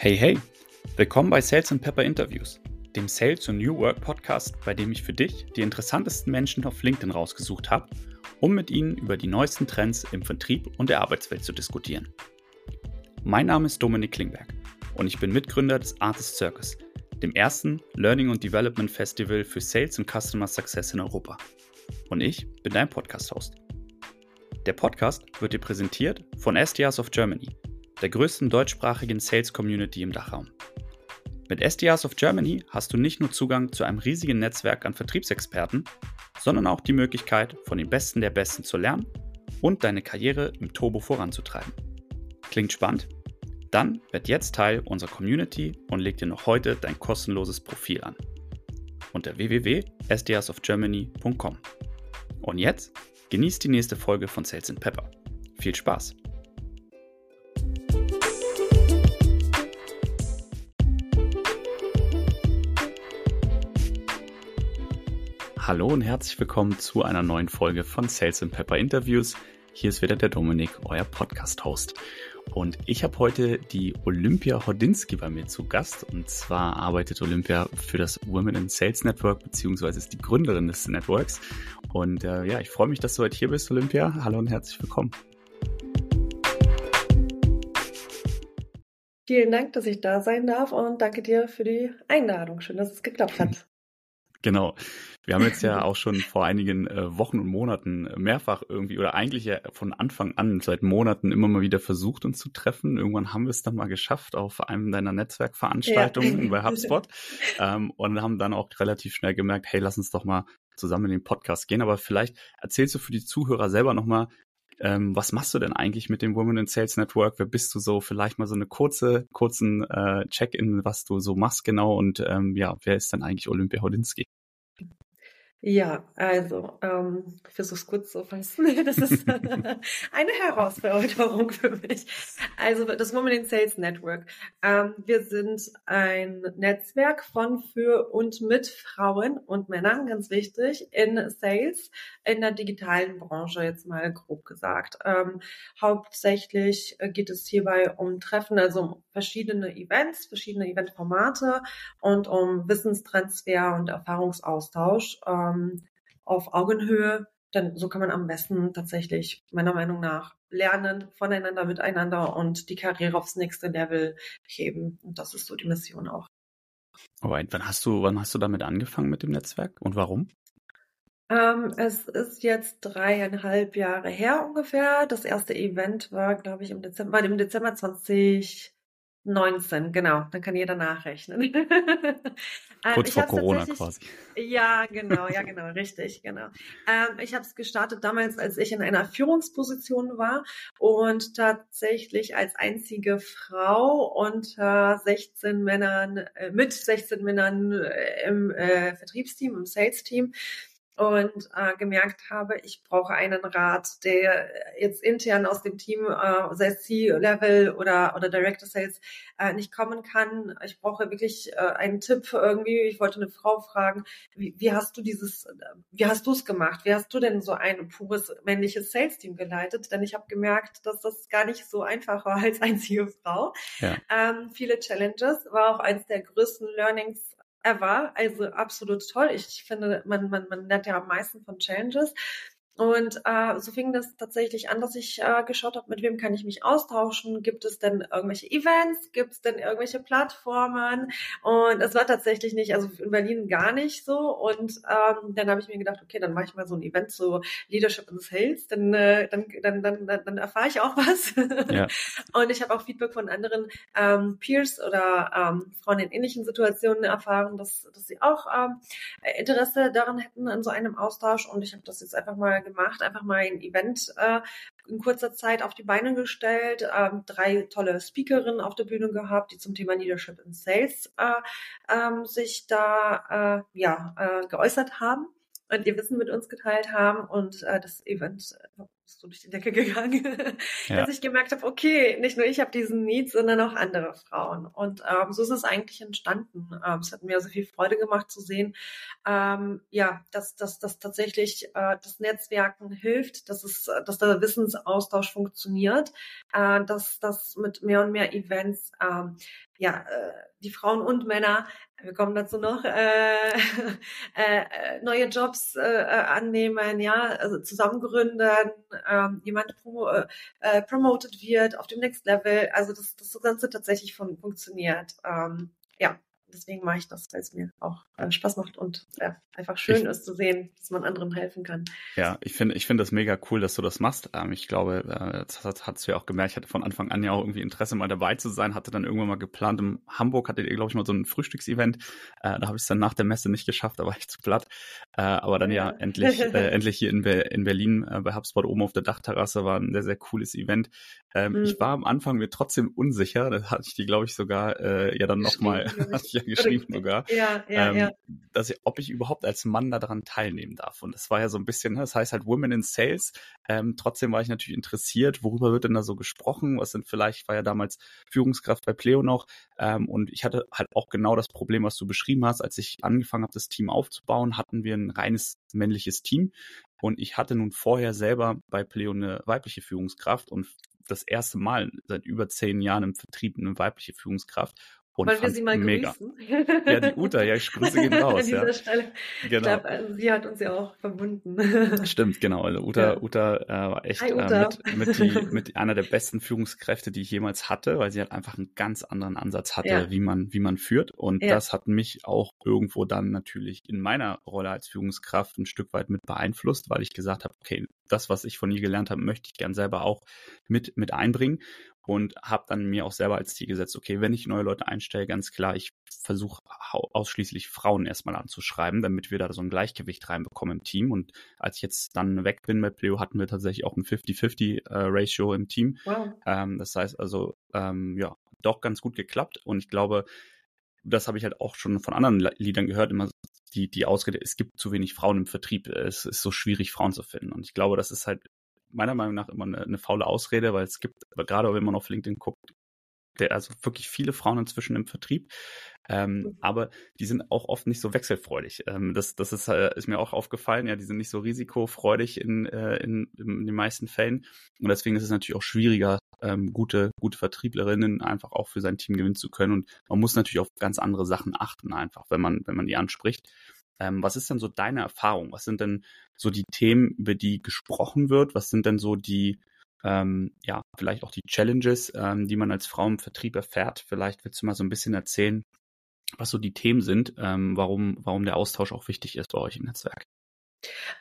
Hey, hey! Willkommen bei Sales and Pepper Interviews, dem Sales und New Work Podcast, bei dem ich für dich die interessantesten Menschen auf LinkedIn rausgesucht habe, um mit ihnen über die neuesten Trends im Vertrieb und der Arbeitswelt zu diskutieren. Mein Name ist Dominik Klingberg und ich bin Mitgründer des Artist Circus, dem ersten Learning und Development Festival für Sales und Customer Success in Europa. Und ich bin dein Podcast-Host. Der Podcast wird dir präsentiert von SDRs of Germany – der größten deutschsprachigen Sales Community im Dachraum. Mit SDRs of Germany hast du nicht nur Zugang zu einem riesigen Netzwerk an Vertriebsexperten, sondern auch die Möglichkeit, von den Besten der Besten zu lernen und deine Karriere im Turbo voranzutreiben. Klingt spannend? Dann werd jetzt Teil unserer Community und leg dir noch heute dein kostenloses Profil an. Unter www.sdrsofgermany.com. Und jetzt genießt die nächste Folge von Sales Pepper. Viel Spaß! Hallo und herzlich willkommen zu einer neuen Folge von Sales and Pepper Interviews. Hier ist wieder der Dominik, euer Podcast-Host. Und ich habe heute die Olympia Hodinski bei mir zu Gast. Und zwar arbeitet Olympia für das Women in Sales Network, beziehungsweise ist die Gründerin des Networks. Und äh, ja, ich freue mich, dass du heute hier bist, Olympia. Hallo und herzlich willkommen. Vielen Dank, dass ich da sein darf und danke dir für die Einladung. Schön, dass es geklappt hat. Genau. Wir haben jetzt ja auch schon vor einigen äh, Wochen und Monaten mehrfach irgendwie oder eigentlich ja von Anfang an seit Monaten immer mal wieder versucht, uns zu treffen. Irgendwann haben wir es dann mal geschafft auf einem deiner Netzwerkveranstaltungen ja. bei HubSpot ähm, und haben dann auch relativ schnell gemerkt, hey, lass uns doch mal zusammen in den Podcast gehen. Aber vielleicht erzählst du für die Zuhörer selber nochmal, ähm, was machst du denn eigentlich mit dem Women in Sales Network? Wer bist du so? Vielleicht mal so eine kurze, kurzen äh, Check-in, was du so machst genau und ähm, ja, wer ist denn eigentlich Olympia Hodinski? Ja, also, ähm, ich versuche es kurz zu fassen. Das ist eine Herausforderung für mich. Also das Women in Sales Network. Ähm, wir sind ein Netzwerk von, für und mit Frauen und Männern, ganz wichtig, in Sales, in der digitalen Branche, jetzt mal grob gesagt. Ähm, hauptsächlich geht es hierbei um Treffen, also um verschiedene Events, verschiedene Eventformate und um Wissenstransfer und Erfahrungsaustausch. Ähm, ähm, auf Augenhöhe, denn so kann man am besten tatsächlich meiner Meinung nach lernen voneinander, miteinander und die Karriere aufs nächste Level heben. Und das ist so die Mission auch. Alright, wann hast du, wann hast du damit angefangen mit dem Netzwerk und warum? Ähm, es ist jetzt dreieinhalb Jahre her ungefähr. Das erste Event war, glaube ich, im Dezember, war im Dezember 20, 19, genau. Dann kann jeder nachrechnen. Ähm, Kurz vor Corona quasi. Ja, genau, ja, genau, richtig, genau. Ähm, ich habe es gestartet damals, als ich in einer Führungsposition war und tatsächlich als einzige Frau unter 16 Männern, äh, mit 16 Männern äh, im äh, Vertriebsteam, im Sales-Team und äh, gemerkt habe, ich brauche einen Rat, der jetzt intern aus dem Team, äh, sei es C-Level oder, oder Director Sales, äh, nicht kommen kann. Ich brauche wirklich äh, einen Tipp irgendwie. Ich wollte eine Frau fragen, wie, wie hast du dieses, wie hast du es gemacht? Wie hast du denn so ein pures männliches Sales-Team geleitet? Denn ich habe gemerkt, dass das gar nicht so einfach war als einzige Frau. Ja. Ähm, viele Challenges, war auch eins der größten Learnings ever. Also absolut toll. Ich finde, man, man, man lernt ja am meisten von Challenges. Und äh, so fing das tatsächlich an, dass ich äh, geschaut habe, mit wem kann ich mich austauschen? Gibt es denn irgendwelche Events? Gibt es denn irgendwelche Plattformen? Und es war tatsächlich nicht, also in Berlin gar nicht so. Und ähm, dann habe ich mir gedacht, okay, dann mache ich mal so ein Event zu Leadership in Sales, dann, äh, dann, dann, dann, dann, dann erfahre ich auch was. Ja. Und ich habe auch Feedback von anderen ähm, Peers oder ähm, Frauen in ähnlichen Situationen erfahren, dass, dass sie auch ähm, Interesse daran hätten in so einem Austausch. Und ich habe das jetzt einfach mal gemacht, einfach mal ein Event äh, in kurzer Zeit auf die Beine gestellt, ähm, drei tolle Speakerinnen auf der Bühne gehabt, die zum Thema Leadership in Sales äh, ähm, sich da äh, ja, äh, geäußert haben und ihr Wissen mit uns geteilt haben und äh, das Event so durch die Decke gegangen, ja. dass ich gemerkt habe, okay, nicht nur ich habe diesen Need, sondern auch andere Frauen. Und ähm, so ist es eigentlich entstanden. Ähm, es hat mir so viel Freude gemacht zu sehen, ähm, ja, dass, dass, dass tatsächlich äh, das Netzwerken hilft, dass es, dass der Wissensaustausch funktioniert, äh, dass das mit mehr und mehr Events ähm, ja, äh, die Frauen und Männer, wir kommen dazu noch, äh, äh, neue Jobs äh, annehmen, ja, also zusammen gründen, äh, jemand promo äh, promoted wird auf dem Next Level, also dass das Ganze tatsächlich fun funktioniert. Ähm, ja, deswegen mache ich das, weil es mir auch äh, Spaß macht und ja, einfach schön ich, ist zu sehen, dass man anderen helfen kann. Ja, ich finde ich finde das mega cool, dass du das machst. Ähm, ich glaube, äh, das hat, hast du ja auch gemerkt, ich hatte von Anfang an ja auch irgendwie Interesse, mal dabei zu sein, hatte dann irgendwann mal geplant, in Hamburg hattet ihr, glaube ich, mal so ein Frühstücksevent. Äh, da habe ich es dann nach der Messe nicht geschafft, da war ich zu platt. Äh, aber dann ja, ja endlich, äh, endlich hier in, Be in Berlin äh, bei HubSpot oben auf der Dachterrasse war ein sehr, sehr cooles Event. Ähm, mhm. Ich war am Anfang mir trotzdem unsicher, da hatte ich die, glaube ich, sogar äh, ja dann nochmal, hatte ich ja geschrieben sogar, ja, ja, ähm, ja. dass ich, ob ich überhaupt als Mann daran teilnehmen darf. Und das war ja so ein bisschen, ne, das heißt halt Women in Sales. Ähm, trotzdem war ich natürlich interessiert, worüber wird denn da so gesprochen? Was sind vielleicht, war ja damals Führungskraft bei Pleo noch. Ähm, und ich hatte halt auch genau das Problem, was du beschrieben hast. Als ich angefangen habe, das Team aufzubauen, hatten wir ein reines männliches Team. Und ich hatte nun vorher selber bei Pleo eine weibliche Führungskraft und das erste Mal seit über zehn Jahren im Vertrieb eine weibliche Führungskraft. Und Wollen wir sie mal mega. grüßen? Ja, die Uta, ja, ich grüße gehen raus. An dieser ja. Stelle. Genau. Ich glaube, also sie hat uns ja auch verbunden. Stimmt, genau. Also Uta, ja. Uta äh, war echt Hi, Uta. Äh, mit, mit, die, mit einer der besten Führungskräfte, die ich jemals hatte, weil sie halt einfach einen ganz anderen Ansatz hatte, ja. wie man, wie man führt. Und das hat mich auch irgendwo dann natürlich in meiner Rolle als Führungskraft ein Stück weit mit beeinflusst, weil ich gesagt habe, okay, das, was ich von ihr gelernt habe, möchte ich gern selber auch mit, mit einbringen und habe dann mir auch selber als Ziel gesetzt, okay, wenn ich neue Leute einstelle, ganz klar, ich versuche ausschließlich Frauen erstmal anzuschreiben, damit wir da so ein Gleichgewicht reinbekommen im Team. Und als ich jetzt dann weg bin bei Pleo, hatten wir tatsächlich auch ein 50-50-Ratio äh, im Team. Wow. Ähm, das heißt also, ähm, ja, doch ganz gut geklappt. Und ich glaube, das habe ich halt auch schon von anderen Liedern gehört, immer die, die Ausrede, es gibt zu wenig Frauen im Vertrieb, es ist so schwierig, Frauen zu finden. Und ich glaube, das ist halt meiner Meinung nach immer eine, eine faule Ausrede, weil es gibt, gerade wenn man auf LinkedIn guckt, der, also wirklich viele Frauen inzwischen im Vertrieb, ähm, mhm. aber die sind auch oft nicht so wechselfreudig. Ähm, das das ist, äh, ist mir auch aufgefallen, ja, die sind nicht so risikofreudig in, äh, in, in den meisten Fällen und deswegen ist es natürlich auch schwieriger, ähm, gute, gute Vertrieblerinnen einfach auch für sein Team gewinnen zu können und man muss natürlich auf ganz andere Sachen achten einfach, wenn man, wenn man die anspricht. Ähm, was ist denn so deine Erfahrung? Was sind denn so die Themen, über die gesprochen wird? Was sind denn so die, ähm, ja, vielleicht auch die Challenges, ähm, die man als Frau im Vertrieb erfährt? Vielleicht willst du mal so ein bisschen erzählen, was so die Themen sind, ähm, warum, warum der Austausch auch wichtig ist bei euch im Netzwerk.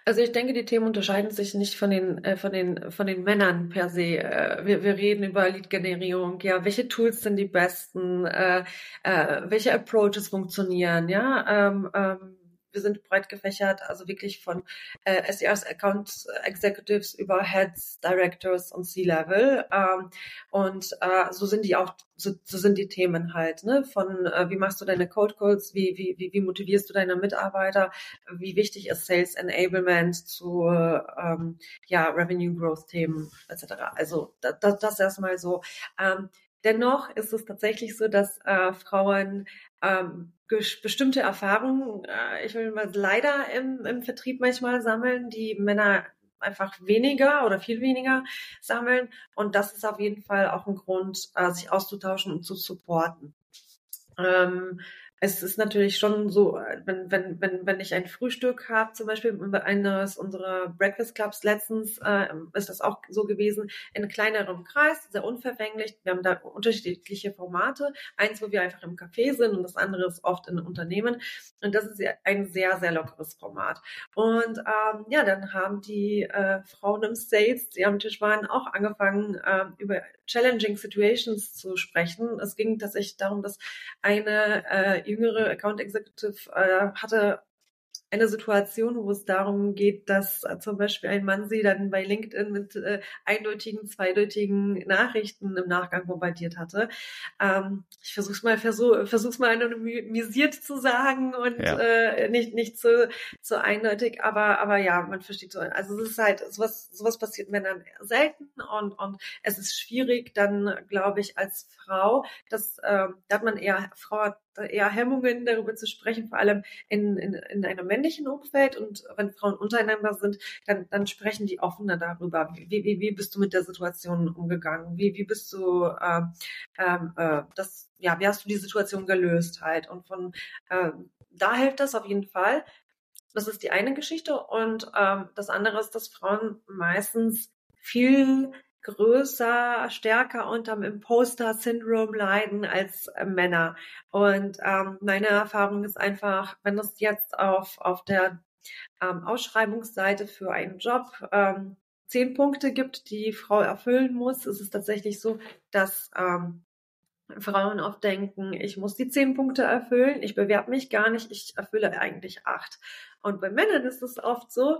Also ich denke, die Themen unterscheiden sich nicht von den äh, von den von den Männern per se. Äh, wir, wir reden über Lead-Generierung, ja, welche Tools sind die besten, äh, äh, welche Approaches funktionieren, ja, ähm, ähm, wir sind breit gefächert, also wirklich von äh, SDRs, Account Executives über Heads, Directors und C-Level. Ähm, und äh, so sind die auch, so, so sind die Themen halt, ne? Von äh, wie machst du deine Code Codes, wie, wie, wie, wie motivierst du deine Mitarbeiter, wie wichtig ist Sales Enablement zu ähm, ja, Revenue Growth Themen etc. Also das, das erstmal so. Ähm, Dennoch ist es tatsächlich so, dass äh, Frauen ähm, bestimmte Erfahrungen, äh, ich will mal leider im, im Vertrieb manchmal sammeln, die Männer einfach weniger oder viel weniger sammeln. Und das ist auf jeden Fall auch ein Grund, äh, sich auszutauschen und zu supporten. Ähm, es ist natürlich schon so, äh, wenn, wenn, wenn, wenn ich ein Frühstück habe, zum Beispiel eines unserer Breakfast Clubs letztens, äh, ist das auch so gewesen, in kleinerem Kreis, sehr unverfänglich. Wir haben da unterschiedliche Formate. Eins, wo wir einfach im Café sind und das andere ist oft in Unternehmen. Und das ist ein sehr, sehr lockeres Format. Und ähm, ja, dann haben die äh, Frauen im Sales, die am Tisch waren, auch angefangen, äh, über challenging Situations zu sprechen. Es ging tatsächlich darum, dass eine äh, jüngere Account Executive äh, hatte eine Situation, wo es darum geht, dass äh, zum Beispiel ein Mann sie dann bei LinkedIn mit äh, eindeutigen, zweideutigen Nachrichten im Nachgang bombardiert hatte. Ähm, ich versuch's mal versuch, versuch's mal anonymisiert zu sagen und ja. äh, nicht nicht zu zu eindeutig, aber aber ja, man versteht so. Also es ist halt sowas sowas passiert Männern selten und und es ist schwierig dann, glaube ich, als Frau, dass äh, da hat man eher Frau eher Hemmungen, darüber zu sprechen, vor allem in, in, in einem männlichen Umfeld. Und wenn Frauen untereinander sind, dann, dann sprechen die offener darüber. Wie, wie, wie bist du mit der Situation umgegangen? Wie, wie bist du äh, äh, das, ja, wie hast du die Situation gelöst halt? Und von äh, da hilft das auf jeden Fall. Das ist die eine Geschichte. Und ähm, das andere ist, dass Frauen meistens viel größer, stärker unterm Imposter-Syndrom leiden als äh, Männer. Und ähm, meine Erfahrung ist einfach, wenn es jetzt auf, auf der ähm, Ausschreibungsseite für einen Job ähm, zehn Punkte gibt, die Frau erfüllen muss, ist es tatsächlich so, dass ähm, Frauen oft denken, ich muss die zehn Punkte erfüllen, ich bewerbe mich gar nicht, ich erfülle eigentlich acht. Und bei Männern ist es oft so,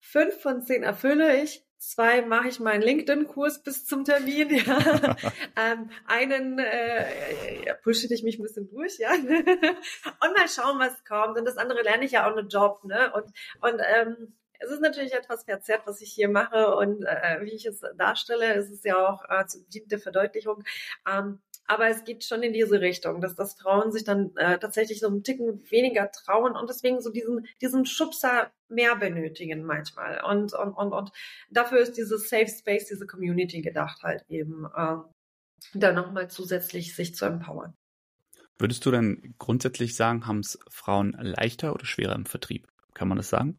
fünf von zehn erfülle ich, Zwei mache ich meinen LinkedIn-Kurs bis zum Termin, ja. ähm, einen äh, ja, pushe ich mich ein bisschen durch, ja. und mal schauen, was kommt. Und das andere lerne ich ja auch einen Job, ne? Und, und ähm, es ist natürlich etwas verzerrt, was ich hier mache und äh, wie ich es darstelle. Es ist ja auch äh, zu der Verdeutlichung. Ähm, aber es geht schon in diese Richtung, dass, dass Frauen sich dann äh, tatsächlich so einen Ticken weniger trauen und deswegen so diesen, diesen Schubser mehr benötigen manchmal. Und, und, und, und dafür ist dieses Safe Space, diese Community gedacht halt eben, äh, da nochmal zusätzlich sich zu empowern. Würdest du denn grundsätzlich sagen, haben es Frauen leichter oder schwerer im Vertrieb? Kann man das sagen?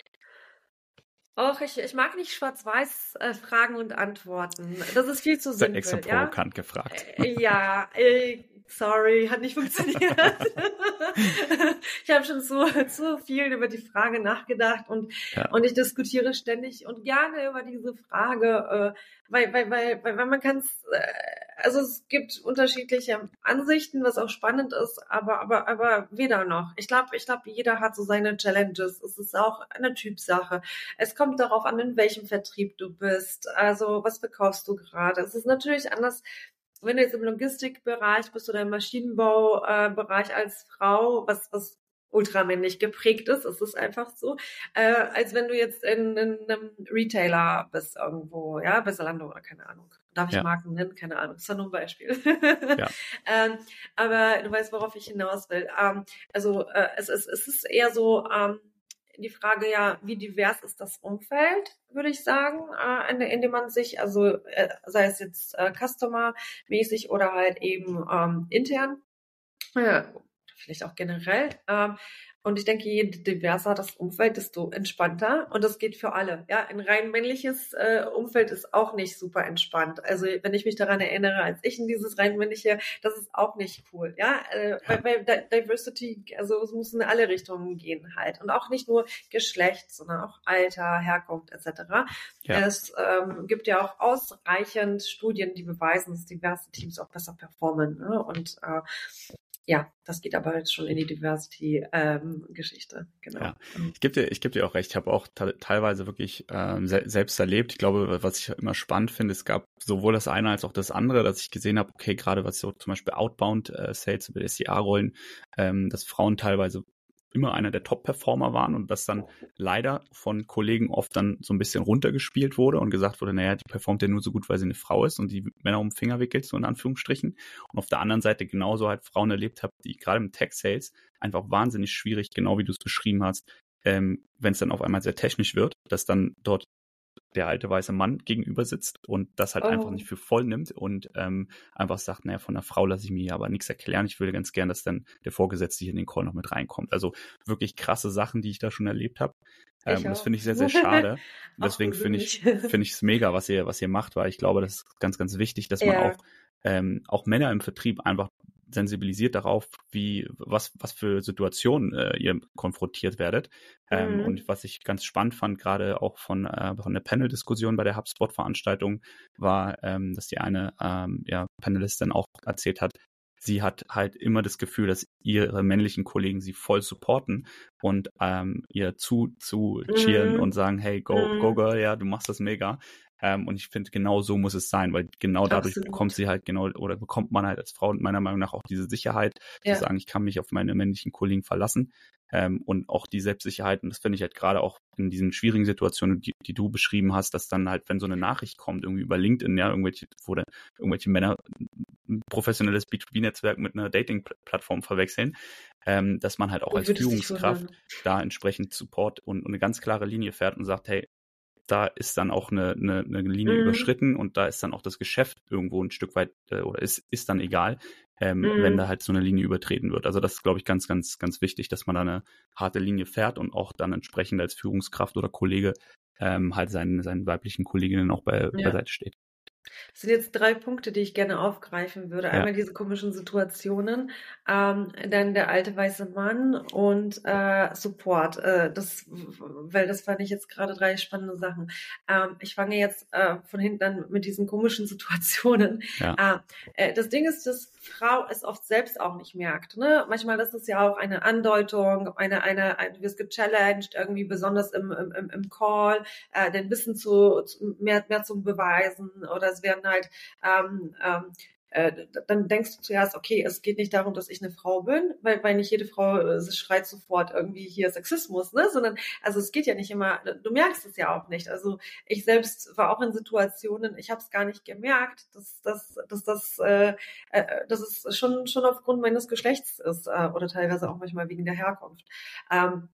Och, ich, ich mag nicht schwarz-weiß äh, Fragen und Antworten. Das ist viel zu simpel. extra provokant ja? gefragt. Äh, ja, äh, sorry, hat nicht funktioniert. ich habe schon zu, zu viel über die Frage nachgedacht und, ja. und ich diskutiere ständig und gerne über diese Frage, äh, weil, weil, weil, weil man kann es, äh, also es gibt unterschiedliche Ansichten, was auch spannend ist, aber, aber, aber weder noch. Ich glaube, ich glaube, jeder hat so seine Challenges. Es ist auch eine Typsache. Es kommt darauf an, in welchem Vertrieb du bist. Also, was verkaufst du gerade? Es ist natürlich anders, wenn du jetzt im Logistikbereich bist oder im Maschinenbaubereich als Frau, was, was ultramännlich geprägt ist. Es ist einfach so, äh, als wenn du jetzt in, in einem Retailer bist irgendwo, ja, bei Zalando oder keine Ahnung. Darf ich ja. Marken nennen? Keine Ahnung. Das ist ja nur ein Beispiel. ja. ähm, aber du weißt, worauf ich hinaus will. Ähm, also äh, es, es, es ist eher so ähm, die Frage ja, wie divers ist das Umfeld, würde ich sagen, äh, in, in dem man sich, also äh, sei es jetzt äh, Customer-mäßig oder halt eben ähm, intern, äh, vielleicht auch generell. Ähm, und ich denke, je diverser das Umfeld, desto entspannter. Und das geht für alle. Ja, ein rein männliches äh, Umfeld ist auch nicht super entspannt. Also wenn ich mich daran erinnere, als ich in dieses rein männliche, das ist auch nicht cool. Ja, äh, ja. Weil, weil Diversity, also es muss in alle Richtungen gehen halt. Und auch nicht nur Geschlecht, sondern auch Alter, Herkunft etc. Ja. Es ähm, gibt ja auch ausreichend Studien, die beweisen, dass diverse Teams auch besser performen. Ne? Und äh, ja, das geht aber jetzt schon in die Diversity-Geschichte. Ähm, genau. Ja. Mhm. Ich gebe dir, ich geb dir auch recht. Ich habe auch teilweise wirklich ähm, se selbst erlebt. Ich glaube, was ich immer spannend finde, es gab sowohl das eine als auch das andere, dass ich gesehen habe, okay, gerade was so zum Beispiel Outbound äh, Sales über SDA-Rollen, ähm, dass Frauen teilweise immer einer der Top-Performer waren und das dann leider von Kollegen oft dann so ein bisschen runtergespielt wurde und gesagt wurde, naja, die performt ja nur so gut, weil sie eine Frau ist und die Männer um den Finger wickelt, so in Anführungsstrichen. Und auf der anderen Seite genauso halt Frauen erlebt habe, die gerade im Tech-Sales einfach wahnsinnig schwierig, genau wie du es beschrieben hast, ähm, wenn es dann auf einmal sehr technisch wird, dass dann dort der alte weiße Mann gegenüber sitzt und das halt oh. einfach nicht für voll nimmt und ähm, einfach sagt, naja, von der Frau lasse ich mir hier aber nichts erklären. Ich würde ganz gern, dass dann der Vorgesetzte hier in den Call noch mit reinkommt. Also wirklich krasse Sachen, die ich da schon erlebt habe. Ähm, das finde ich sehr, sehr schade. Deswegen finde ich finde ich es mega, was ihr was ihr macht, weil ich glaube, das ist ganz, ganz wichtig, dass man auch ähm, auch Männer im Vertrieb einfach sensibilisiert darauf, wie, was, was für Situationen äh, ihr konfrontiert werdet. Ähm, mhm. Und was ich ganz spannend fand, gerade auch von, äh, von der Panel-Diskussion bei der HubSpot-Veranstaltung, war, ähm, dass die eine ähm, ja, Panelistin auch erzählt hat, sie hat halt immer das Gefühl, dass ihre männlichen Kollegen sie voll supporten und ähm, ihr zu, zu cheeren mhm. und sagen, hey, go, mhm. go girl, ja, du machst das mega. Ähm, und ich finde, genau so muss es sein, weil genau dadurch Absolut. bekommt sie halt genau oder bekommt man halt als Frau meiner Meinung nach auch diese Sicherheit, ja. zu sagen, ich kann mich auf meine männlichen Kollegen verlassen. Ähm, und auch die Selbstsicherheit, und das finde ich halt gerade auch in diesen schwierigen Situationen, die, die, du beschrieben hast, dass dann halt, wenn so eine Nachricht kommt, irgendwie über LinkedIn, ja, irgendwelche, wo dann irgendwelche Männer ein professionelles B2B-Netzwerk mit einer Dating-Plattform verwechseln, ähm, dass man halt auch als Führungskraft da entsprechend Support und, und eine ganz klare Linie fährt und sagt, hey, da ist dann auch eine, eine, eine Linie mhm. überschritten und da ist dann auch das Geschäft irgendwo ein Stück weit äh, oder ist, ist dann egal, ähm, mhm. wenn da halt so eine Linie übertreten wird. Also das ist, glaube ich, ganz, ganz, ganz wichtig, dass man da eine harte Linie fährt und auch dann entsprechend als Führungskraft oder Kollege ähm, halt seinen, seinen weiblichen Kolleginnen auch bei, ja. beiseite steht. Das sind jetzt drei Punkte, die ich gerne aufgreifen würde. Einmal ja. diese komischen Situationen, ähm, dann der alte weiße Mann und äh, Support. Äh, das, weil das fand ich jetzt gerade drei spannende Sachen. Ähm, ich fange jetzt äh, von hinten an mit diesen komischen Situationen. Ja. Äh, das Ding ist, dass Frau es oft selbst auch nicht merkt. Ne? Manchmal ist es ja auch eine Andeutung, eine, eine, eine du wirst gechallenged, irgendwie besonders im, im, im Call, äh, den Wissen zu, zu mehr, mehr zu beweisen oder werden halt ähm, ähm, äh, dann denkst du zuerst, okay, es geht nicht darum, dass ich eine Frau bin, weil, weil nicht jede Frau äh, schreit sofort irgendwie hier Sexismus, ne? Sondern, also es geht ja nicht immer, du merkst es ja auch nicht. Also ich selbst war auch in Situationen, ich habe es gar nicht gemerkt, dass, dass, dass das, äh, äh, dass es schon, schon aufgrund meines Geschlechts ist äh, oder teilweise auch manchmal wegen der Herkunft. Ähm,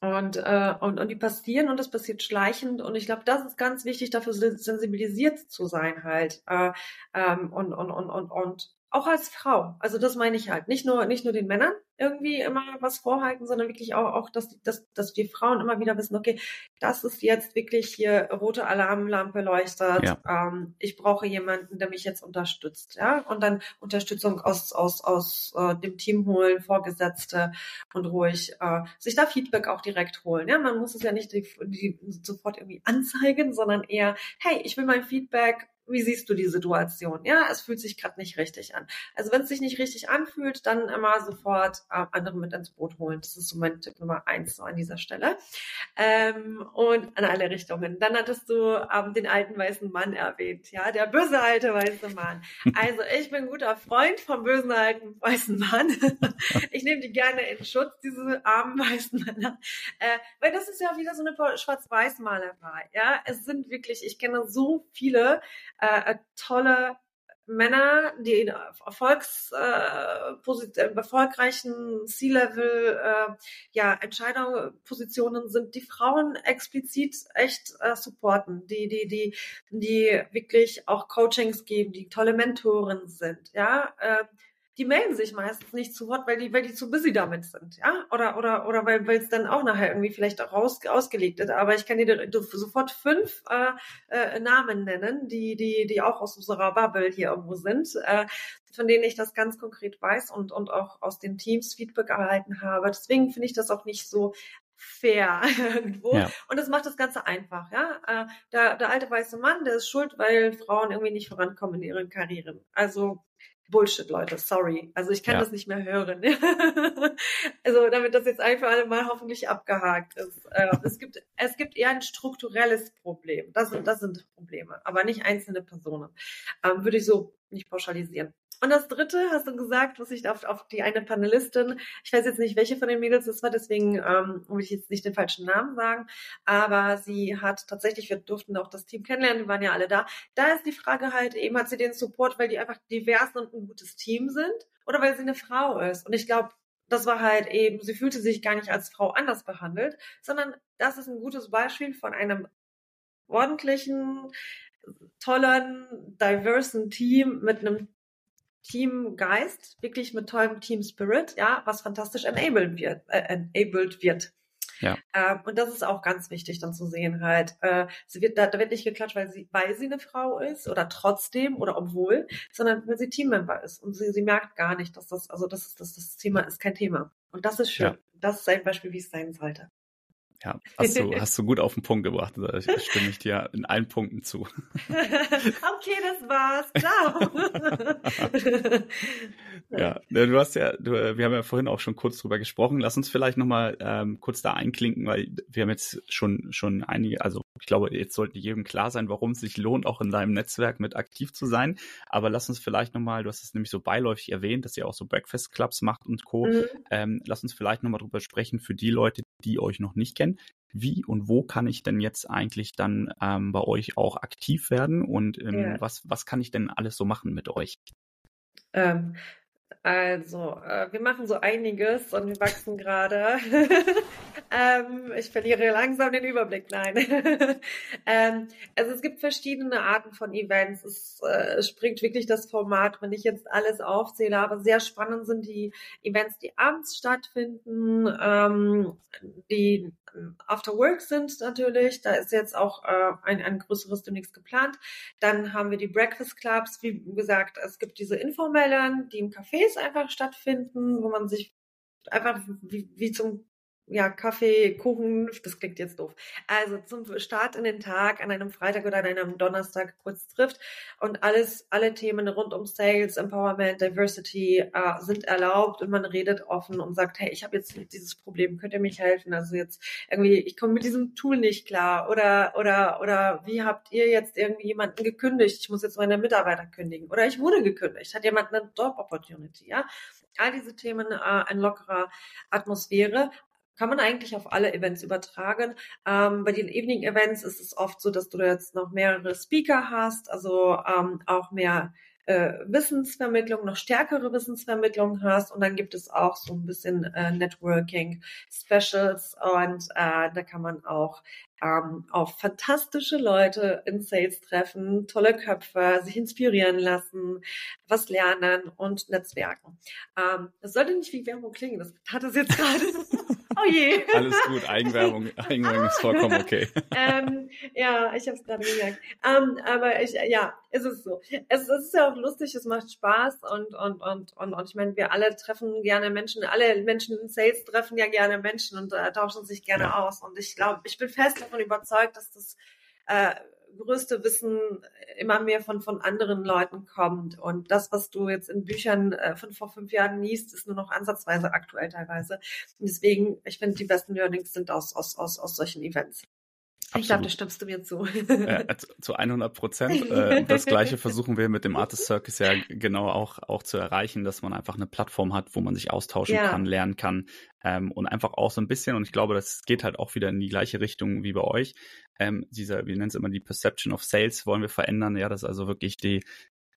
und, äh, und, und die passieren und das passiert schleichend. Und ich glaube, das ist ganz wichtig, dafür sensibilisiert zu sein halt äh, ähm, und, und, und, und, und auch als Frau. Also das meine ich halt. Nicht nur, nicht nur den Männern irgendwie immer was vorhalten, sondern wirklich auch, auch dass, dass, dass die Frauen immer wieder wissen, okay, das ist jetzt wirklich hier rote Alarmlampe leuchtet. Ja. Ähm, ich brauche jemanden, der mich jetzt unterstützt. Ja, und dann Unterstützung aus, aus, aus äh, dem Team holen, Vorgesetzte und ruhig äh, sich da Feedback auch direkt holen. Ja, man muss es ja nicht die, die sofort irgendwie anzeigen, sondern eher, hey, ich will mein Feedback wie siehst du die Situation? Ja, es fühlt sich gerade nicht richtig an. Also wenn es sich nicht richtig anfühlt, dann immer sofort äh, andere mit ins Boot holen. Das ist so mein Tipp Nummer eins so an dieser Stelle. Ähm, und an alle Richtungen. Dann hattest du ähm, den alten weißen Mann erwähnt. Ja, der böse alte weiße Mann. Also ich bin guter Freund vom bösen alten weißen Mann. ich nehme die gerne in Schutz, diese armen weißen Männer. Äh, weil das ist ja wieder so eine Schwarz-Weiß-Malerei. Ja, es sind wirklich, ich kenne so viele äh, tolle Männer, die in Erfolgs, äh, erfolgreichen C-Level äh, ja, Entscheidungspositionen sind, die Frauen explizit echt äh, supporten, die, die, die, die wirklich auch Coachings geben, die tolle Mentoren sind, ja, äh, die melden sich meistens nicht zu Wort, weil die, weil die zu busy damit sind, ja, oder oder oder weil weil es dann auch nachher irgendwie vielleicht auch raus, ausgelegt ist. Aber ich kann dir sofort fünf äh, äh, Namen nennen, die die die auch aus unserer Bubble hier irgendwo sind, äh, von denen ich das ganz konkret weiß und und auch aus den Teams Feedback erhalten habe. Deswegen finde ich das auch nicht so fair irgendwo. Ja. Und das macht das Ganze einfach, ja. Äh, der, der alte weiße Mann, der ist schuld, weil Frauen irgendwie nicht vorankommen in ihren Karrieren. Also Bullshit, Leute, sorry. Also ich kann ja. das nicht mehr hören. also damit das jetzt einfach alle mal hoffentlich abgehakt ist. Äh, es, gibt, es gibt eher ein strukturelles Problem. Das sind, das sind Probleme, aber nicht einzelne Personen. Ähm, würde ich so nicht pauschalisieren. Und das dritte, hast du gesagt, was ich auf, auf die eine Panelistin, ich weiß jetzt nicht, welche von den Mädels es war, deswegen ähm, will ich jetzt nicht den falschen Namen sagen, aber sie hat tatsächlich, wir durften auch das Team kennenlernen, die waren ja alle da. Da ist die Frage halt eben, hat sie den Support, weil die einfach divers und ein gutes Team sind oder weil sie eine Frau ist? Und ich glaube, das war halt eben, sie fühlte sich gar nicht als Frau anders behandelt, sondern das ist ein gutes Beispiel von einem ordentlichen, tollen, diversen Team mit einem Teamgeist, wirklich mit tollem Team Spirit, ja, was fantastisch enabled wird, äh, enabled wird. Ja. Ähm, und das ist auch ganz wichtig dann zu sehen halt. Äh, sie wird, da, da wird nicht geklatscht, weil sie, weil sie eine Frau ist oder trotzdem oder obwohl, sondern weil sie Teammember ist und sie, sie merkt gar nicht, dass das, also das ist, das, das Thema ist kein Thema. Und das ist schön. Ja. Das ist ein Beispiel, wie es sein sollte. Ja, hast du, hast du gut auf den Punkt gebracht. Da stimme ich dir in allen Punkten zu. okay, das war's. Ciao. ja, du hast ja, du, wir haben ja vorhin auch schon kurz drüber gesprochen. Lass uns vielleicht nochmal ähm, kurz da einklinken, weil wir haben jetzt schon, schon einige, also ich glaube, jetzt sollte jedem klar sein, warum es sich lohnt, auch in deinem Netzwerk mit aktiv zu sein. Aber lass uns vielleicht nochmal, du hast es nämlich so beiläufig erwähnt, dass ihr auch so Breakfast Clubs macht und Co. Mhm. Ähm, lass uns vielleicht nochmal drüber sprechen für die Leute, die euch noch nicht kennen. Wie und wo kann ich denn jetzt eigentlich dann ähm, bei euch auch aktiv werden und ähm, ja. was, was kann ich denn alles so machen mit euch? Ähm, also, äh, wir machen so einiges und wir wachsen gerade. ähm, ich verliere langsam den Überblick. Nein. ähm, also es gibt verschiedene Arten von Events. Es äh, springt wirklich das Format, wenn ich jetzt alles aufzähle. Aber sehr spannend sind die Events, die abends stattfinden, ähm, die After Work sind natürlich. Da ist jetzt auch äh, ein, ein größeres demnächst geplant. Dann haben wir die Breakfast Clubs. Wie gesagt, es gibt diese informellen, die im Cafés einfach stattfinden, wo man sich einfach wie, wie zum ja, Kaffee, Kuchen, das klingt jetzt doof. Also zum Start in den Tag an einem Freitag oder an einem Donnerstag kurz trifft und alles, alle Themen rund um Sales, Empowerment, Diversity äh, sind erlaubt und man redet offen und sagt, hey, ich habe jetzt dieses Problem, könnt ihr mich helfen? Also jetzt irgendwie, ich komme mit diesem Tool nicht klar oder oder oder wie habt ihr jetzt irgendwie jemanden gekündigt? Ich muss jetzt meine Mitarbeiter kündigen oder ich wurde gekündigt, hat jemand eine Job Opportunity, ja? all diese Themen äh, in lockerer Atmosphäre kann man eigentlich auf alle Events übertragen. Ähm, bei den Evening Events ist es oft so, dass du jetzt noch mehrere Speaker hast, also ähm, auch mehr äh, Wissensvermittlung, noch stärkere Wissensvermittlung hast und dann gibt es auch so ein bisschen äh, Networking Specials und äh, da kann man auch ähm, auf fantastische Leute in Sales treffen, tolle Köpfe, sich inspirieren lassen, was lernen und netzwerken. Ähm, das sollte nicht wie Werbung klingen, das hat es jetzt gerade. Oh je. Alles gut, Eigenwerbung, Eigenwerbung ist vollkommen okay. ähm, ja, ich habe es gerade gemerkt. Ähm, aber ich, ja, es ist so. Es, es, ist ja auch lustig, es macht Spaß und und und und, und ich meine, wir alle treffen gerne Menschen, alle Menschen in Sales treffen ja gerne Menschen und äh, tauschen sich gerne ja. aus. Und ich glaube, ich bin fest davon überzeugt, dass das äh, größte Wissen immer mehr von, von anderen Leuten kommt. Und das, was du jetzt in Büchern äh, von vor fünf Jahren liest, ist nur noch ansatzweise aktuell teilweise. Und deswegen, ich finde, die besten Learnings sind aus, aus, aus, aus solchen Events. Absolut. Ich glaube, da stimmst du mir zu. Äh, zu 100 Prozent. Äh, das Gleiche versuchen wir mit dem Artist Circus ja genau auch, auch zu erreichen, dass man einfach eine Plattform hat, wo man sich austauschen ja. kann, lernen kann ähm, und einfach auch so ein bisschen, und ich glaube, das geht halt auch wieder in die gleiche Richtung wie bei euch, ähm, dieser, wir nennen es immer die Perception of Sales, wollen wir verändern. Ja, das ist also wirklich die,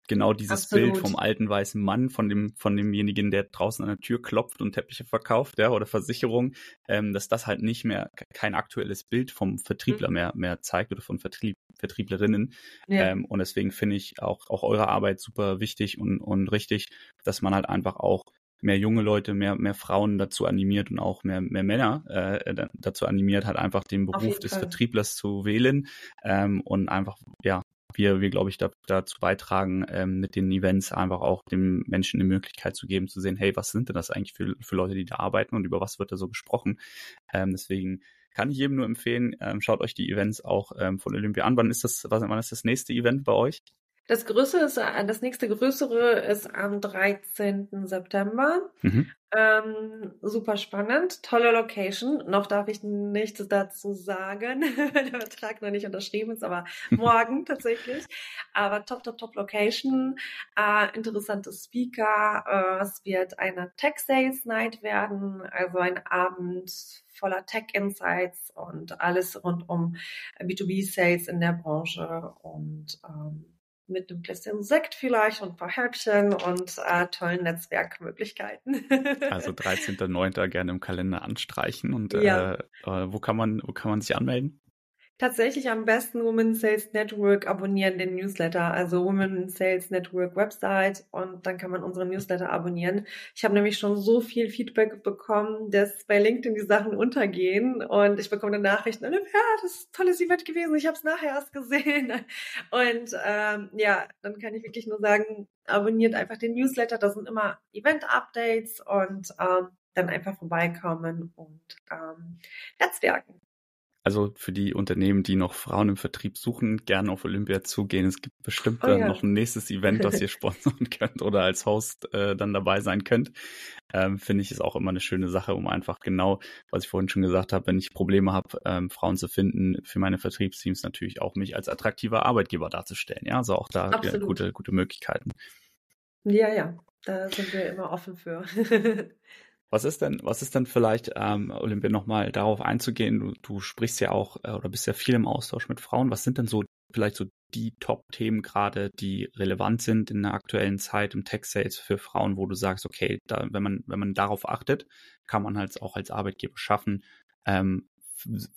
genau dieses Absolut. Bild vom alten weißen Mann, von dem, von demjenigen, der draußen an der Tür klopft und Teppiche verkauft, ja, oder Versicherung, ähm, dass das halt nicht mehr kein aktuelles Bild vom Vertriebler mhm. mehr, mehr zeigt oder von Vertrieb, Vertrieblerinnen. Ja. Ähm, und deswegen finde ich auch, auch eure Arbeit super wichtig und, und richtig, dass man halt einfach auch mehr junge Leute, mehr, mehr Frauen dazu animiert und auch mehr, mehr Männer äh, dazu animiert, halt einfach den Beruf des. Vertrieblers zu wählen ähm, und einfach, ja, wir, wir glaube ich, da, dazu beitragen, ähm, mit den Events einfach auch den Menschen die Möglichkeit zu geben, zu sehen, hey, was sind denn das eigentlich für, für Leute, die da arbeiten und über was wird da so gesprochen? Ähm, deswegen kann ich jedem nur empfehlen, ähm, schaut euch die Events auch ähm, von Olympia an. Wann ist das, was, wann ist das nächste Event bei euch? Das größere ist, äh, das nächste größere ist am 13. September. Mhm. Ähm, super spannend, tolle Location. Noch darf ich nichts dazu sagen, weil der Vertrag noch nicht unterschrieben ist, aber morgen tatsächlich. Aber top, top, top Location, äh, interessante Speaker. Äh, es wird eine Tech Sales Night werden, also ein Abend voller Tech Insights und alles rund um B2B Sales in der Branche und ähm, mit einem Gläschen Sekt vielleicht und ein paar Häppchen und äh, tollen Netzwerkmöglichkeiten. also 13.09. gerne im Kalender anstreichen und ja. äh, äh, wo kann man wo kann man sich anmelden? Tatsächlich am besten Women Sales Network abonnieren, den Newsletter, also Women Sales Network Website und dann kann man unseren Newsletter abonnieren. Ich habe nämlich schon so viel Feedback bekommen, dass bei LinkedIn die Sachen untergehen und ich bekomme eine Nachricht, ja, das ist ein tolles Event gewesen, ich habe es nachher erst gesehen. Und ähm, ja, dann kann ich wirklich nur sagen, abonniert einfach den Newsletter, da sind immer Event-Updates und ähm, dann einfach vorbeikommen und ähm, netzwerken. Also für die Unternehmen, die noch Frauen im Vertrieb suchen, gerne auf Olympia zugehen. Es gibt bestimmt Oh dann ja. noch ein nächstes Event, das ihr sponsern könnt oder als Host äh, dann dabei sein könnt. Ähm, Finde ich ist auch immer eine schöne Sache, um einfach genau, was ich vorhin schon gesagt habe, wenn ich Probleme habe, ähm, Frauen zu finden, für meine Vertriebsteams natürlich auch mich als attraktiver Arbeitgeber darzustellen. Ja, also auch da Absolut. gute, gute Möglichkeiten. Ja, ja, da sind wir immer offen für. Was ist denn, was ist denn vielleicht, ähm, Olympia, nochmal darauf einzugehen? Du, du sprichst ja auch äh, oder bist ja viel im Austausch mit Frauen. Was sind denn so vielleicht so die Top-Themen gerade, die relevant sind in der aktuellen Zeit im Tech-Sales für Frauen, wo du sagst, okay, da, wenn man, wenn man darauf achtet, kann man halt auch als Arbeitgeber schaffen, ähm,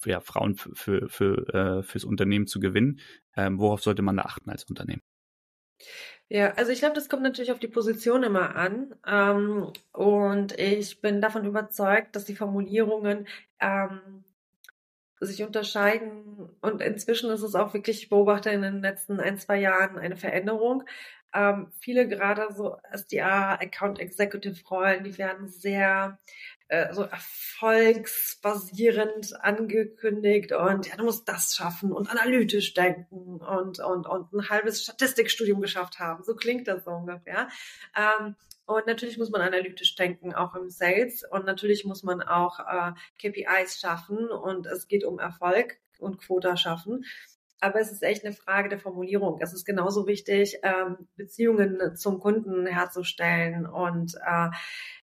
ja, Frauen für, für, für, äh, fürs Unternehmen zu gewinnen. Ähm, worauf sollte man da achten als Unternehmen? Ja, also ich glaube, das kommt natürlich auf die Position immer an. Ähm, und ich bin davon überzeugt, dass die Formulierungen ähm, sich unterscheiden. Und inzwischen ist es auch wirklich, ich beobachte in den letzten ein, zwei Jahren eine Veränderung. Ähm, viele gerade so SDA, Account Executive Rollen, die werden sehr äh, so erfolgsbasierend angekündigt und ja, du musst das schaffen und analytisch denken und, und, und ein halbes Statistikstudium geschafft haben. So klingt das so ungefähr. Ähm, und natürlich muss man analytisch denken, auch im Sales. Und natürlich muss man auch äh, KPIs schaffen und es geht um Erfolg und Quota schaffen. Aber es ist echt eine Frage der Formulierung. Es ist genauso wichtig, ähm, Beziehungen zum Kunden herzustellen und, äh,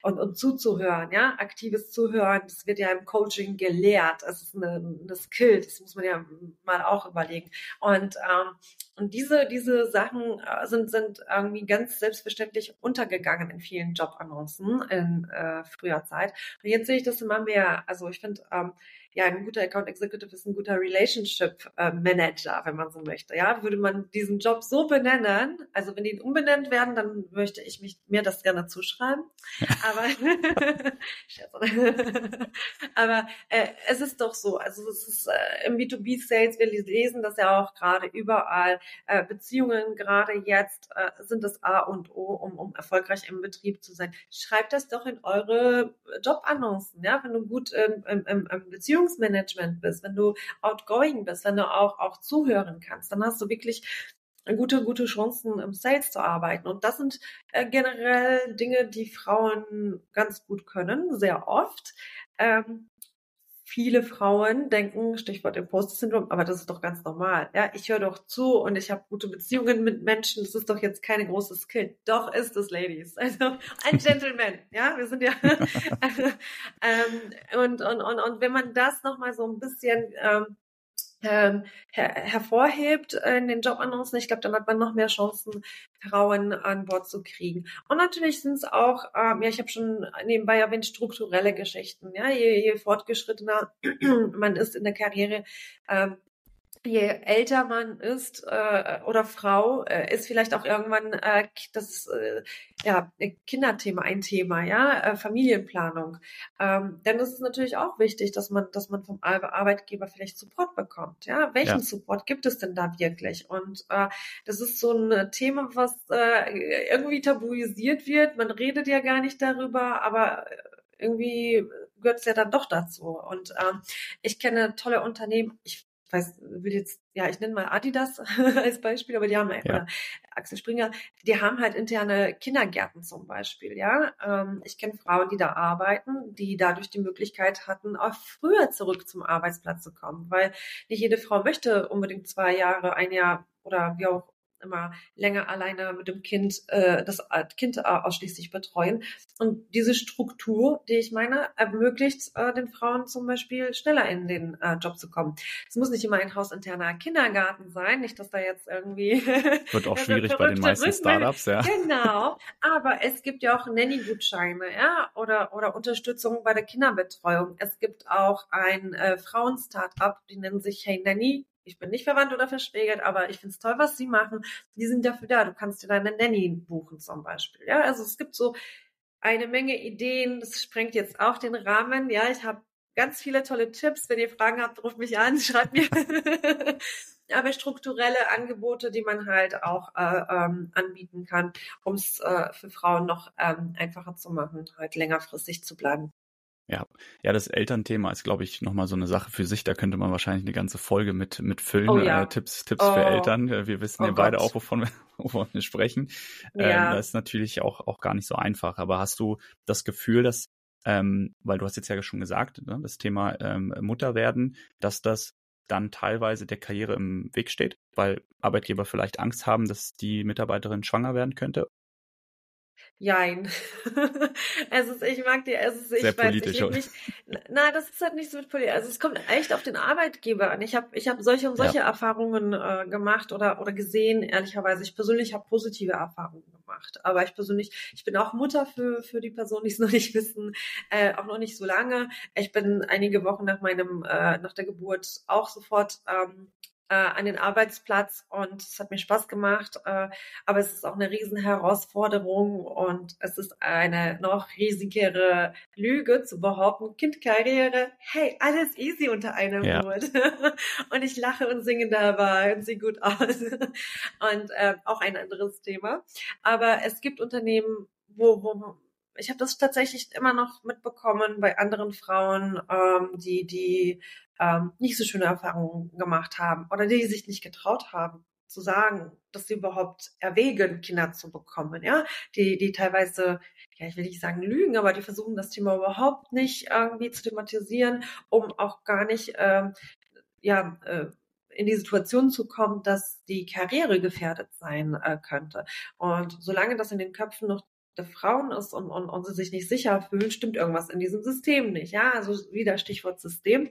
und, und zuzuhören, ja, aktives Zuhören. Das wird ja im Coaching gelehrt. Es ist eine, eine Skill. Das muss man ja mal auch überlegen. Und ähm, und diese, diese Sachen äh, sind, sind irgendwie ganz selbstverständlich untergegangen in vielen Jobannoncen in äh, früher Zeit. Und jetzt sehe ich das immer mehr. Also ich finde, ähm, ja, ein guter Account Executive ist ein guter Relationship äh, Manager, wenn man so möchte. Ja, würde man diesen Job so benennen, also wenn die umbenannt werden, dann möchte ich mich, mir das gerne zuschreiben. Aber, aber äh, es ist doch so, also es ist äh, im B2B-Sales, wir lesen das ja auch gerade überall, äh, Beziehungen gerade jetzt äh, sind das A und O, um, um erfolgreich im Betrieb zu sein. Schreibt das doch in eure Jobannoncen, ja, wenn du gut im, im, im Beziehungsmanagement bist, wenn du outgoing bist, wenn du auch, auch zuhören kannst, dann hast du wirklich gute, gute Chancen im Sales zu arbeiten. Und das sind äh, generell Dinge, die Frauen ganz gut können, sehr oft. Ähm, viele Frauen denken, Stichwort Imposter-Syndrom, aber das ist doch ganz normal. Ja, ich höre doch zu und ich habe gute Beziehungen mit Menschen. Das ist doch jetzt keine große Skill. Doch ist es, Ladies. Also ein Gentleman. ja, wir sind ja. ähm, und, und, und, und wenn man das nochmal so ein bisschen ähm, her hervorhebt in den Jobannoncen. Ich glaube, dann hat man noch mehr Chancen, Frauen an Bord zu kriegen. Und natürlich sind es auch, ähm, ja, ich habe schon nebenbei erwähnt, strukturelle Geschichten. Ja, je, je fortgeschrittener man ist in der Karriere, ähm, je älter man ist äh, oder Frau, äh, ist vielleicht auch irgendwann äh, das äh, ja, Kinderthema ein Thema, ja, äh, Familienplanung. Ähm, denn es ist natürlich auch wichtig, dass man, dass man vom Arbeitgeber vielleicht Support bekommt. Ja, welchen ja. Support gibt es denn da wirklich? Und äh, das ist so ein Thema, was äh, irgendwie tabuisiert wird. Man redet ja gar nicht darüber, aber irgendwie gehört es ja dann doch dazu. Und ähm, ich kenne tolle Unternehmen. Ich weiß, will jetzt, ja, ich nenne mal Adidas als Beispiel, aber die haben, ja. oder Axel Springer, die haben halt interne Kindergärten zum Beispiel, ja. Ähm, ich kenne Frauen, die da arbeiten, die dadurch die Möglichkeit hatten, auch früher zurück zum Arbeitsplatz zu kommen, weil nicht jede Frau möchte unbedingt zwei Jahre, ein Jahr oder wie auch immer länger alleine mit dem Kind äh, das Kind ausschließlich betreuen. Und diese Struktur, die ich meine, ermöglicht äh, den Frauen zum Beispiel schneller in den äh, Job zu kommen. Es muss nicht immer ein hausinterner Kindergarten sein, nicht, dass da jetzt irgendwie wird auch schwierig bei den meisten Startups, ja. Genau, aber es gibt ja auch Nanny-Gutscheine, ja, oder oder Unterstützung bei der Kinderbetreuung. Es gibt auch ein äh, Frauen-Startup, die nennen sich Hey Nanny ich bin nicht verwandt oder verschwägert, aber ich finde es toll, was sie machen. Die sind dafür da. Du kannst dir deine Nanny buchen zum Beispiel. Ja, also es gibt so eine Menge Ideen. Das sprengt jetzt auch den Rahmen. Ja, ich habe ganz viele tolle Tipps. Wenn ihr Fragen habt, ruft mich an, schreibt mir. aber strukturelle Angebote, die man halt auch äh, ähm, anbieten kann, um es äh, für Frauen noch ähm, einfacher zu machen, halt längerfristig zu bleiben. Ja, ja, das Elternthema ist, glaube ich, nochmal so eine Sache für sich. Da könnte man wahrscheinlich eine ganze Folge mit, mit füllen. Oh ja. Äh, Tipps, Tipps Oh. für Eltern. Äh, Wir wissen Oh ja beide Gott. auch, wovon wir, wovon wir sprechen. Ähm, Ja. das ist natürlich auch, auch gar nicht so einfach. Aber hast du das Gefühl, dass, ähm, weil du hast jetzt ja schon gesagt, ne, das Thema ähm, Mutter werden, dass das dann teilweise der Karriere im Weg steht, weil Arbeitgeber vielleicht Angst haben, dass die Mitarbeiterin schwanger werden könnte? Jein. es ist, ich mag die, es ist, ich Sehr weiß, politisch, ich mich, na, das ist halt nicht so mit Politik. Also es kommt echt auf den Arbeitgeber an. Ich habe, ich habe solche und Ja. solche Erfahrungen äh, gemacht oder oder gesehen. Ehrlicherweise, ich persönlich habe positive Erfahrungen gemacht. Aber ich persönlich, ich bin auch Mutter für für die Personen, die es noch nicht wissen, äh, auch noch nicht so lange. Ich bin einige Wochen nach meinem äh, nach der Geburt auch sofort ähm, äh, an den Arbeitsplatz und es hat mir Spaß gemacht. Äh, aber es ist auch eine riesen Herausforderung und es ist eine noch riesigere Lüge zu behaupten, Kindkarriere, hey, alles easy unter einem Ja. Hut. und ich lache und singe dabei und sehe gut aus. und äh, auch ein anderes Thema. Aber es gibt Unternehmen, wo, wo ich habe das tatsächlich immer noch mitbekommen bei anderen Frauen, ähm, die, die ähm, nicht so schöne Erfahrungen gemacht haben oder die sich nicht getraut haben zu sagen, dass sie überhaupt erwägen, Kinder zu bekommen, ja, die, die teilweise, ja, ich will nicht sagen lügen, aber die versuchen das Thema überhaupt nicht irgendwie zu thematisieren, um auch gar nicht, ähm, ja, äh, in die Situation zu kommen, dass die Karriere gefährdet sein äh, könnte. Und solange das in den Köpfen noch Frauen ist und, und, und sie sich nicht sicher fühlen, stimmt irgendwas in diesem System nicht. Ja, also wieder Stichwort System.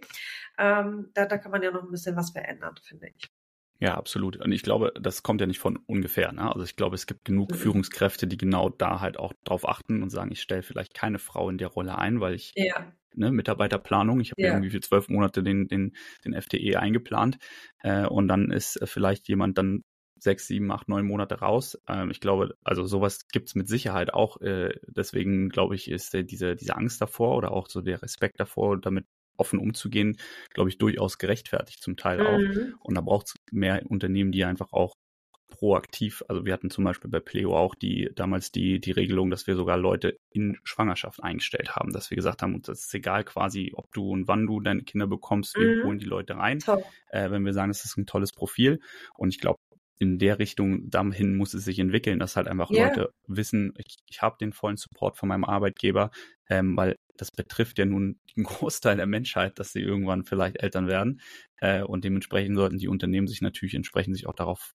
Ähm, da, da kann man ja noch ein bisschen was verändern, finde ich. Ja, absolut. Und ich glaube, das kommt ja nicht von ungefähr. Ne? Also ich glaube, es gibt genug Mhm. Führungskräfte, die genau da halt auch drauf achten und sagen, ich stelle vielleicht keine Frau in der Rolle ein, weil ich Ja, ne, Mitarbeiterplanung, ich habe ja. Irgendwie für zwölf Monate den, den, den FTE eingeplant äh, und dann ist äh, vielleicht jemand dann sechs, sieben, acht, neun Monate raus. Ähm, ich glaube, also sowas gibt's mit Sicherheit auch. Äh, deswegen glaube ich, ist äh, diese, diese Angst davor oder auch so der Respekt davor, damit offen umzugehen, glaube ich, durchaus gerechtfertigt zum Teil auch. Mhm. Und da braucht es mehr Unternehmen, die einfach auch proaktiv, also wir hatten zum Beispiel bei Pleo auch die damals die, die Regelung, dass wir sogar Leute in Schwangerschaft eingestellt haben, dass wir gesagt haben, uns ist egal quasi, ob du und wann du deine Kinder bekommst, wir Mhm. holen die Leute rein, äh, wenn wir sagen, das ist ein tolles Profil. Und ich glaube, in der Richtung, dahin muss es sich entwickeln, dass halt einfach Ja. Leute wissen, ich, ich habe den vollen Support von meinem Arbeitgeber, ähm, weil das betrifft ja nun den Großteil der Menschheit, dass sie irgendwann vielleicht Eltern werden. Äh, und dementsprechend sollten die Unternehmen sich natürlich entsprechend sich auch darauf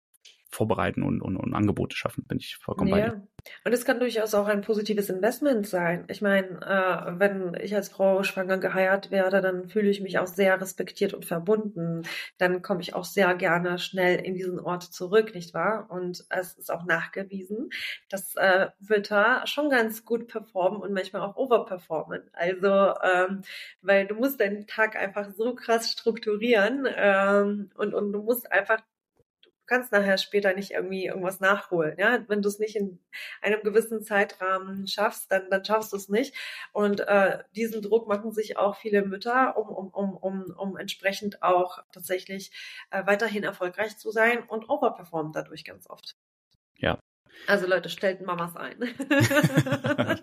vorbereiten und, und, und Angebote schaffen, bin ich vollkommen bei dir. Ja. Und es kann durchaus auch ein positives Investment sein. Ich meine, äh, wenn ich als Frau schwanger geheiert werde, dann fühle ich mich auch sehr respektiert und verbunden. Dann komme ich auch sehr gerne schnell in diesen Ort zurück, nicht wahr? Und es ist auch nachgewiesen, dass äh, Mütter schon ganz gut performen und manchmal auch overperformen. Also, ähm, weil du musst deinen Tag einfach so krass strukturieren ähm, und, und du musst einfach kannst nachher später nicht irgendwie irgendwas nachholen. Ja, wenn du es nicht in einem gewissen Zeitrahmen schaffst, dann, dann schaffst du es nicht. Und äh, diesen Druck machen sich auch viele Mütter, um, um, um, um, um entsprechend auch tatsächlich äh, weiterhin erfolgreich zu sein und overperformen dadurch ganz oft. Ja. Also Leute, stellt Mamas ein.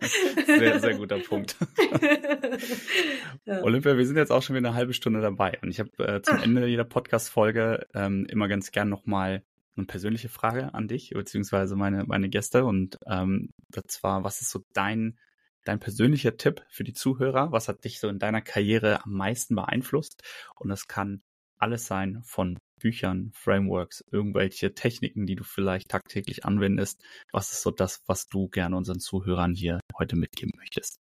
sehr, sehr guter Punkt. ja. Olympia, wir sind jetzt auch schon wieder eine halbe Stunde dabei und ich habe äh, zum Ach. Ende jeder Podcast-Folge ähm, immer ganz gern nochmal eine persönliche Frage an dich, beziehungsweise meine, meine Gäste und ähm, das war, was ist so dein, dein persönlicher Tipp für die Zuhörer? Was hat dich so in deiner Karriere am meisten beeinflusst? Und das kann alles sein von Büchern, Frameworks, irgendwelche Techniken, die du vielleicht tagtäglich anwendest. Was ist so das, was du gerne unseren Zuhörern hier heute mitgeben möchtest?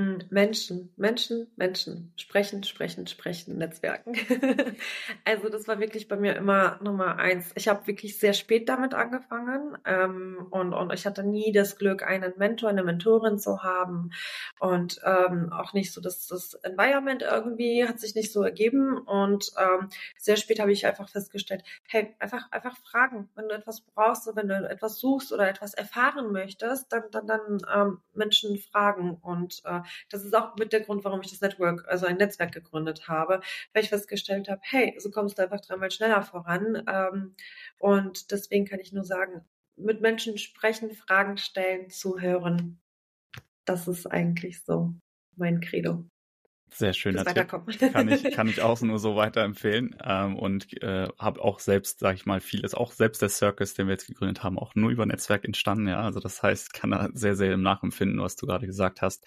Mm, Menschen, Menschen, Menschen. Sprechen, sprechen, sprechen, Netzwerken. also das war wirklich bei mir immer Nummer eins. Ich habe wirklich sehr spät damit angefangen ähm, und, und ich hatte nie das Glück, einen Mentor, eine Mentorin zu haben und ähm, auch nicht so, dass das Environment irgendwie hat sich nicht so ergeben und ähm, sehr spät habe ich einfach festgestellt, hey, einfach, einfach fragen, wenn du etwas brauchst, oder wenn du etwas suchst oder etwas erfahren möchtest, dann, dann, dann ähm, Menschen fragen und äh, das ist auch mit der Grund, warum ich das Network, also ein Netzwerk gegründet habe, weil ich festgestellt habe, hey, so kommst du einfach dreimal schneller voran. Ähm, und deswegen kann ich nur sagen, mit Menschen sprechen, Fragen stellen, zuhören. Das ist eigentlich so mein Credo. Sehr schöner Tipp. Kann ich, kann ich auch nur so weiterempfehlen. Ähm, und äh, habe auch selbst, sage ich mal, vieles, auch selbst der Circus, den wir jetzt gegründet haben, auch nur über Netzwerk entstanden. Ja, also das heißt, kann da sehr, sehr im Nachempfinden, was du gerade gesagt hast.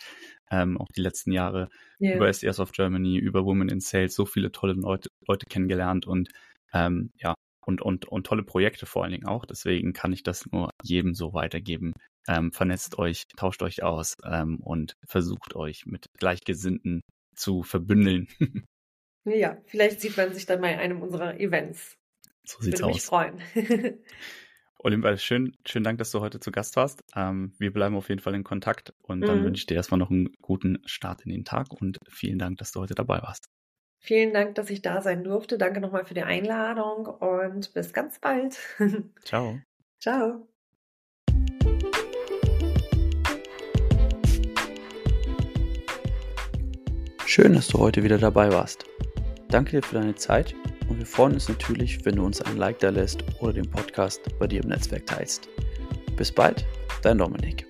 Ähm, auch die letzten Jahre yeah. über SES of Germany, über Women in Sales, so viele tolle Leute, Leute kennengelernt und ähm, ja, und, und, und tolle Projekte vor allen Dingen auch. Deswegen kann ich das nur jedem so weitergeben. Ähm, vernetzt euch, tauscht euch aus ähm, und versucht euch mit Gleichgesinnten zu verbündeln. ja, vielleicht sieht man sich dann bei einem unserer Events. So sieht's Würde aus. Würde mich freuen. Olympia, schön, schönen Dank, dass du heute zu Gast warst. Ähm, wir bleiben auf jeden Fall in Kontakt und dann mhm. wünsche ich dir erstmal noch einen guten Start in den Tag und vielen Dank, dass du heute dabei warst. Vielen Dank, dass ich da sein durfte. Danke nochmal für die Einladung und bis ganz bald. Ciao. Ciao. Schön, dass du heute wieder dabei warst. Danke dir für deine Zeit und wir freuen uns natürlich, wenn du uns ein Like da lässt oder den Podcast bei dir im Netzwerk teilst. Bis bald, dein Dominik.